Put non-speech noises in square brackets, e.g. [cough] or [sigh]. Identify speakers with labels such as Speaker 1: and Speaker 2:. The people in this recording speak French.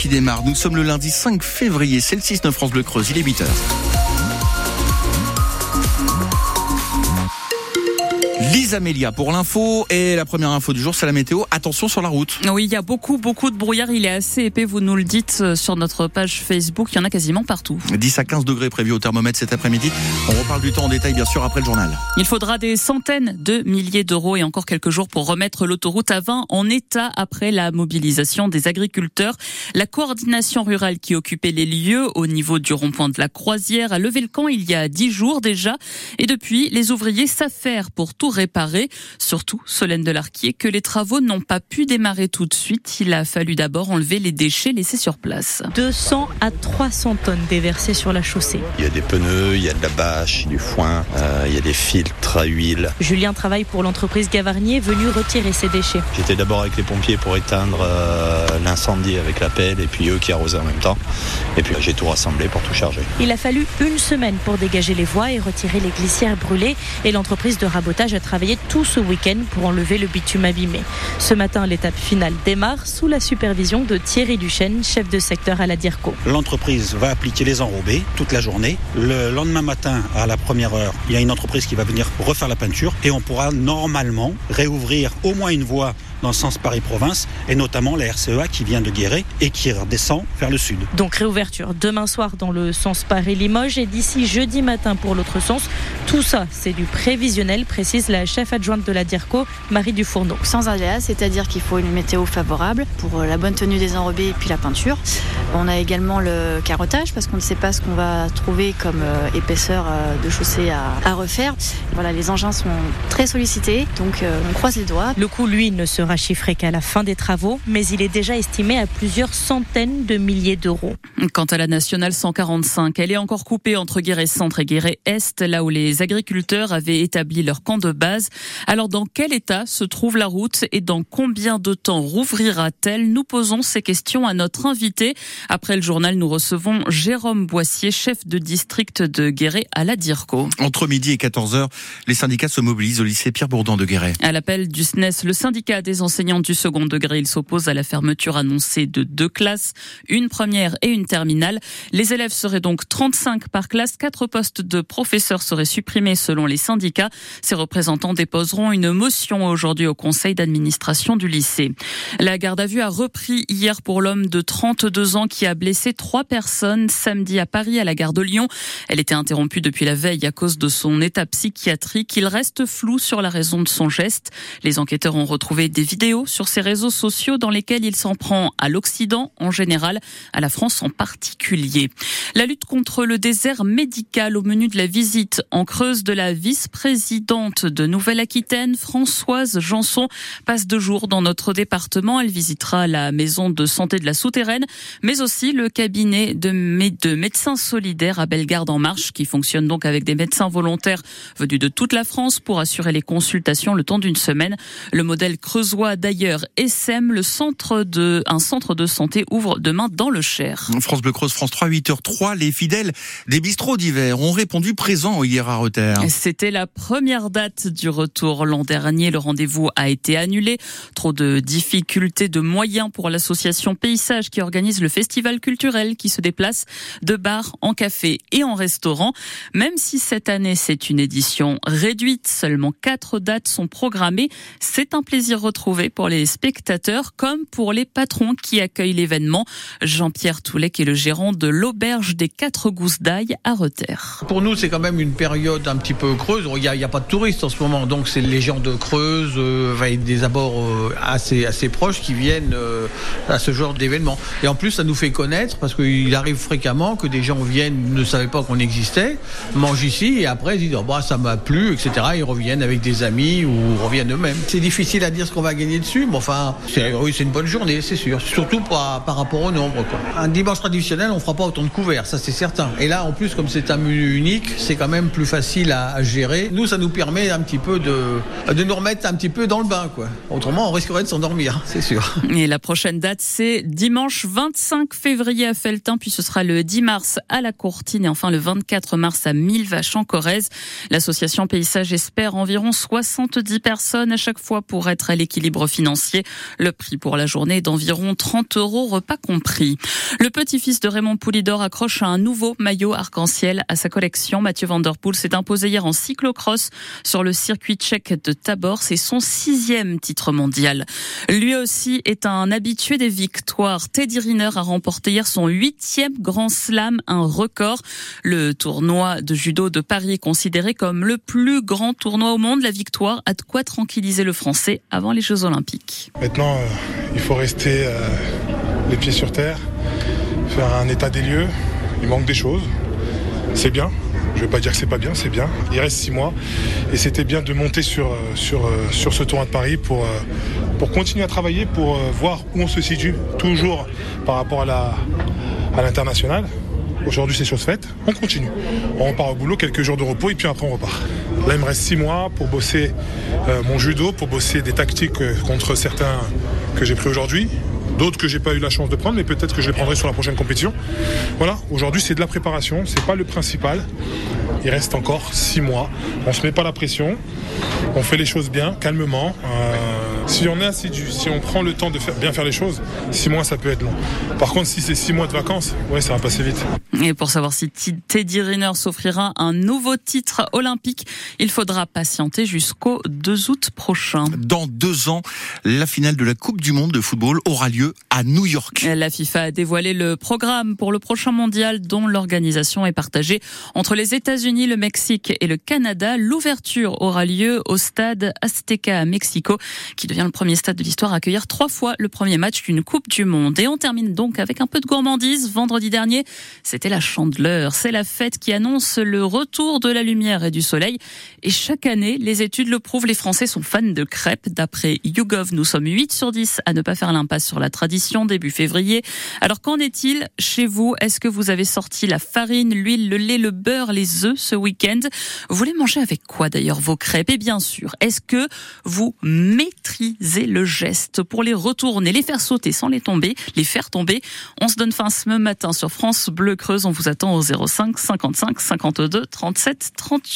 Speaker 1: qui démarre. Nous sommes le lundi 5 février, c'est le 6-9 France Bleu Creuse, il est 8h. Lise Amélia pour l'info et la première info du jour c'est la météo. Attention sur la route.
Speaker 2: Oui, il y a beaucoup beaucoup de brouillard, il est assez épais, vous nous le dites euh, sur notre page Facebook, il y en a quasiment partout.
Speaker 1: 10 à 15 degrés prévus au thermomètre cet après-midi. On reparle du temps en détail bien sûr après le journal.
Speaker 2: Il faudra des centaines de milliers d'euros et encore quelques jours pour remettre l'autoroute à 20 en état après la mobilisation des agriculteurs. La coordination rurale qui occupait les lieux au niveau du rond-point de la Croisière a levé le camp il y a 10 jours déjà et depuis les ouvriers s'affairent pour tout réparer. Surtout, Solène Delarquier, que les travaux n'ont pas pu démarrer tout de suite. Il a fallu d'abord enlever les déchets laissés sur place.
Speaker 3: 200 à 300 tonnes déversées sur la chaussée.
Speaker 4: Il y a des pneus, il y a de la bâche, du foin, euh, il y a des filtres à huile.
Speaker 3: Julien travaille pour l'entreprise Gavarnier, venu retirer ses déchets.
Speaker 4: J'étais d'abord avec les pompiers pour éteindre euh, l'incendie avec la pelle et puis eux qui arrosaient en même temps. Et puis j'ai tout rassemblé pour tout charger.
Speaker 3: Il a fallu une semaine pour dégager les voies et retirer les glissières brûlées. Et l'entreprise de rabotage a travaillé tout ce week-end pour enlever le bitume abîmé. Ce matin, l'étape finale démarre sous la supervision de Thierry Duchesne, chef de secteur à la DIRCO.
Speaker 5: L'entreprise va appliquer les enrobés toute la journée. Le lendemain matin, à la première heure, il y a une entreprise qui va venir refaire la peinture et on pourra normalement réouvrir au moins une voie dans le sens Paris-Province et notamment la RCEA qui vient de Guéret et qui redescend vers le sud.
Speaker 3: Donc réouverture demain soir dans le sens Paris-Limoges et d'ici jeudi matin pour l'autre sens. Tout ça, c'est du prévisionnel, précise la chef adjointe de la DIRCO, Marie Dufourneau.
Speaker 6: Sans aléas, c'est-à-dire qu'il faut une météo favorable pour la bonne tenue des enrobés et puis la peinture. On a également le carottage parce qu'on ne sait pas ce qu'on va trouver comme euh, épaisseur euh, de chaussée à, à, refaire. Voilà, les engins sont très sollicités, donc euh, on croise les doigts.
Speaker 3: Le coût, lui, ne sera chiffré qu'à la fin des travaux, mais il est déjà estimé à plusieurs centaines de milliers d'euros.
Speaker 2: Quant à la nationale 145, elle est encore coupée entre Guéret Centre et Guéret Est, là où les agriculteurs avaient établi leur camp de base. Alors dans quel état se trouve la route et dans combien de temps rouvrira-t-elle? Nous posons ces questions à notre invité. Après le journal, nous recevons Jérôme Boissier, chef de district de Guéret à la DIRCO.
Speaker 1: Entre midi et 14h, les syndicats se mobilisent au lycée Pierre Bourdon de Guéret.
Speaker 2: À l'appel du SNES, le syndicat des enseignants du second degré, il s'oppose à la fermeture annoncée de deux classes, une première et une terminale. Les élèves seraient donc 35 par classe, quatre postes de professeurs seraient supprimés selon les syndicats. Ces représentants déposeront une motion aujourd'hui au conseil d'administration du lycée. La garde à vue a repris hier pour l'homme de 32 ans qui a blessé trois personnes samedi à Paris à la gare de Lyon. Elle était interrompue depuis la veille à cause de son état psychiatrique. Il reste flou sur la raison de son geste. Les enquêteurs ont retrouvé des vidéos sur ses réseaux sociaux dans lesquelles il s'en prend à l'Occident en général, à la France en particulier. La lutte contre le désert médical au menu de la visite en Creuse de la vice-présidente de Nouvelle-Aquitaine, Françoise Janson, passe deux jours dans notre département. Elle visitera la maison de santé de la Souterraine, mais aussi le cabinet de, de médecins solidaires à Bellegarde en Marche, qui fonctionne donc avec des médecins volontaires venus de toute la France pour assurer les consultations le temps d'une semaine. Le modèle creusois d'ailleurs SM, le centre de, un centre de santé ouvre demain dans le Cher.
Speaker 1: France Bleu Creuse, France 3, 8h03, les fidèles des bistrots d'hiver ont répondu présents hier à Rother.
Speaker 2: C'était la première date du retour l'an dernier. Le rendez-vous a été annulé. Trop de difficultés de moyens pour l'association Paysage qui organise le festival culturel qui se déplace de bar en café et en restaurant. Même si cette année c'est une édition réduite, seulement quatre dates sont programmées. C'est un plaisir retrouvé pour les spectateurs comme pour les patrons qui accueillent l'événement. Jean-Pierre Toulet qui est le gérant de l'auberge des Quatre Gousses d'Ail à Rother.
Speaker 7: Pour nous, c'est quand même une période un petit peu creuse. Il n'y a, a, pas de touristes en ce moment, donc c'est les gens de Creuse, euh, avec des abords euh, assez, assez proches qui viennent euh, à ce genre d'événement. Et en plus, ça nous fait connaître parce qu'il arrive fréquemment que des gens viennent, ne savaient pas qu'on existait, mangent ici et après ils disent oh, bah, ça m'a plu, etc. Ils reviennent avec des amis ou reviennent eux-mêmes. C'est difficile à dire ce qu'on va gagner dessus, mais enfin, oui, c'est une bonne journée, c'est sûr. Surtout par, par rapport au nombre. Quoi. Un dimanche traditionnel, on fera pas autant de couverts, ça c'est certain. Et là, en plus, comme c'est un menu unique, c'est quand même plus facile à, gérer. Nous, ça nous permet un petit peu de, de nous remettre un petit peu dans le bain, quoi. Autrement, on risquerait de s'endormir, c'est sûr. [laughs]
Speaker 2: Et la prochaine date, c'est dimanche 25 février à Feltin, puis ce sera le 10 mars à la Courtine et enfin le 24 mars à Millevaches en Corrèze. L'association Paysage espère environ 70 personnes à chaque fois pour être à l'équilibre financier. Le prix pour la journée est d'environ 30 euros, repas compris. Le petit-fils de Raymond Poulidor accroche un nouveau maillot arc-en-ciel à sa collection. Mathieu Van Der Poel s'est imposé hier en cyclocross sur le circuit tchèque de Tabor. C'est son sixième titre mondial. Lui aussi est un habitué des victoires. Teddy Riner a remporté hier son huitième grand slam, un record. Le tournoi de judo de Paris est considéré comme le plus grand tournoi au monde. La victoire a de quoi tranquilliser le Français avant les Jeux Olympiques.
Speaker 8: Maintenant, euh, il faut rester euh, les pieds sur terre, faire un état des lieux. Il manque des choses. C'est bien. Je ne vais pas dire que c'est pas bien, c'est bien. Il reste six mois et c'était bien de monter sur, euh, euh, ce tournoi de Paris pour, euh, continuer à travailler, pour voir où on se situe, toujours par rapport à l'international. Aujourd'hui, c'est chose faite. On continue. On repart au boulot, quelques jours de repos et puis après, on repart. Là, il me reste six mois pour bosser mon judo, pour bosser des tactiques contre certains que j'ai pris aujourd'hui. D'autres que j'ai pas eu la chance de prendre, mais peut-être que je les prendrai sur la prochaine compétition. Voilà, aujourd'hui c'est de la préparation, c'est pas le principal. Il reste encore six mois. On se met pas la pression, on fait les choses bien, calmement. Euh, si on est assidu, si on prend le temps de faire, bien faire les choses, six mois ça peut être long. Par contre, si c'est six mois de vacances, ouais, ça va passer vite.
Speaker 2: Et pour savoir si Teddy Riner s'offrira un nouveau titre olympique, il faudra patienter jusqu'au 2 août prochain.
Speaker 1: Dans deux ans, la finale de la Coupe du Monde de football aura lieu à New York.
Speaker 2: La FIFA a dévoilé le programme pour le prochain mondial dont l'organisation est partagée entre les États-Unis, le Mexique et le Canada. L'ouverture aura lieu au stade Azteca à Mexico, qui devient le premier stade de l'histoire à accueillir trois fois le premier match d'une Coupe du Monde. Et on termine donc avec un peu de gourmandise. Vendredi dernier, c'était la chandeleur. C'est la fête qui annonce le retour de la lumière et du soleil. Et chaque année, les études le prouvent, les Français sont fans de crêpes. D'après YouGov, nous sommes 8 sur 10 à ne pas faire l'impasse sur la tradition début février. Alors qu'en est-il chez vous? Est-ce que vous avez sorti la farine, l'huile, le lait, le beurre, les œufs ce week-end? Vous voulez manger avec quoi d'ailleurs vos crêpes? Et bien sûr, est-ce que vous maîtrisez le geste pour les retourner, les faire sauter sans les tomber, les faire tomber On se donne fin ce matin sur France Bleu Creuse. On vous attend au 05 55 52 37 38.